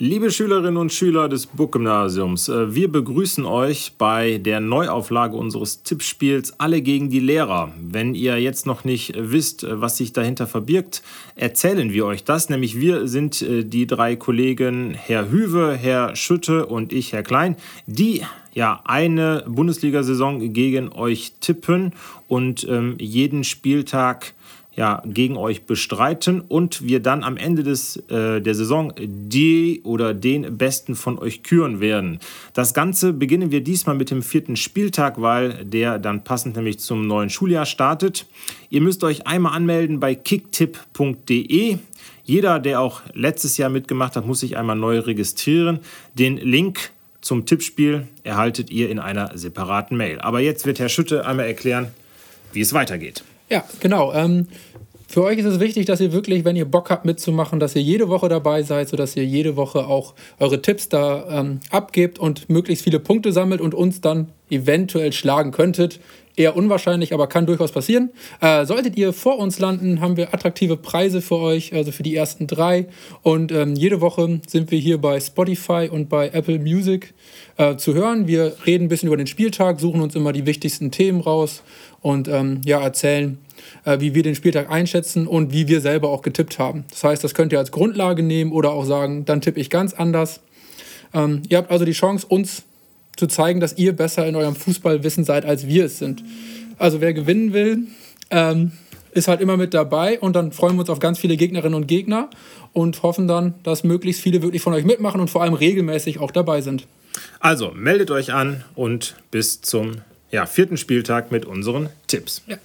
Liebe Schülerinnen und Schüler des Burggymnasiums, äh, wir begrüßen euch bei der Neuauflage unseres Tippspiels Alle gegen die Lehrer. Wenn ihr jetzt noch nicht wisst, äh, was sich dahinter verbirgt, erzählen wir euch das. Nämlich wir sind äh, die drei Kollegen Herr Hüwe, Herr Schütte und ich, Herr Klein, die ja eine Bundesliga-Saison gegen euch tippen und ähm, jeden Spieltag ja, gegen euch bestreiten und wir dann am Ende des, äh, der Saison die oder den Besten von euch küren werden. Das Ganze beginnen wir diesmal mit dem vierten Spieltag, weil der dann passend nämlich zum neuen Schuljahr startet. Ihr müsst euch einmal anmelden bei kicktipp.de. Jeder, der auch letztes Jahr mitgemacht hat, muss sich einmal neu registrieren. Den Link zum Tippspiel erhaltet ihr in einer separaten Mail. Aber jetzt wird Herr Schütte einmal erklären, wie es weitergeht. Ja, genau. Ähm, für euch ist es wichtig, dass ihr wirklich, wenn ihr Bock habt mitzumachen, dass ihr jede Woche dabei seid, sodass ihr jede Woche auch eure Tipps da ähm, abgebt und möglichst viele Punkte sammelt und uns dann eventuell schlagen könntet. Eher unwahrscheinlich, aber kann durchaus passieren. Äh, solltet ihr vor uns landen, haben wir attraktive Preise für euch, also für die ersten drei. Und ähm, jede Woche sind wir hier bei Spotify und bei Apple Music äh, zu hören. Wir reden ein bisschen über den Spieltag, suchen uns immer die wichtigsten Themen raus und ähm, ja, erzählen, äh, wie wir den Spieltag einschätzen und wie wir selber auch getippt haben. Das heißt, das könnt ihr als Grundlage nehmen oder auch sagen, dann tippe ich ganz anders. Ähm, ihr habt also die Chance, uns zu zeigen, dass ihr besser in eurem Fußballwissen seid, als wir es sind. Also wer gewinnen will, ähm, ist halt immer mit dabei und dann freuen wir uns auf ganz viele Gegnerinnen und Gegner und hoffen dann, dass möglichst viele wirklich von euch mitmachen und vor allem regelmäßig auch dabei sind. Also meldet euch an und bis zum ja, vierten Spieltag mit unseren Tipps. Ja.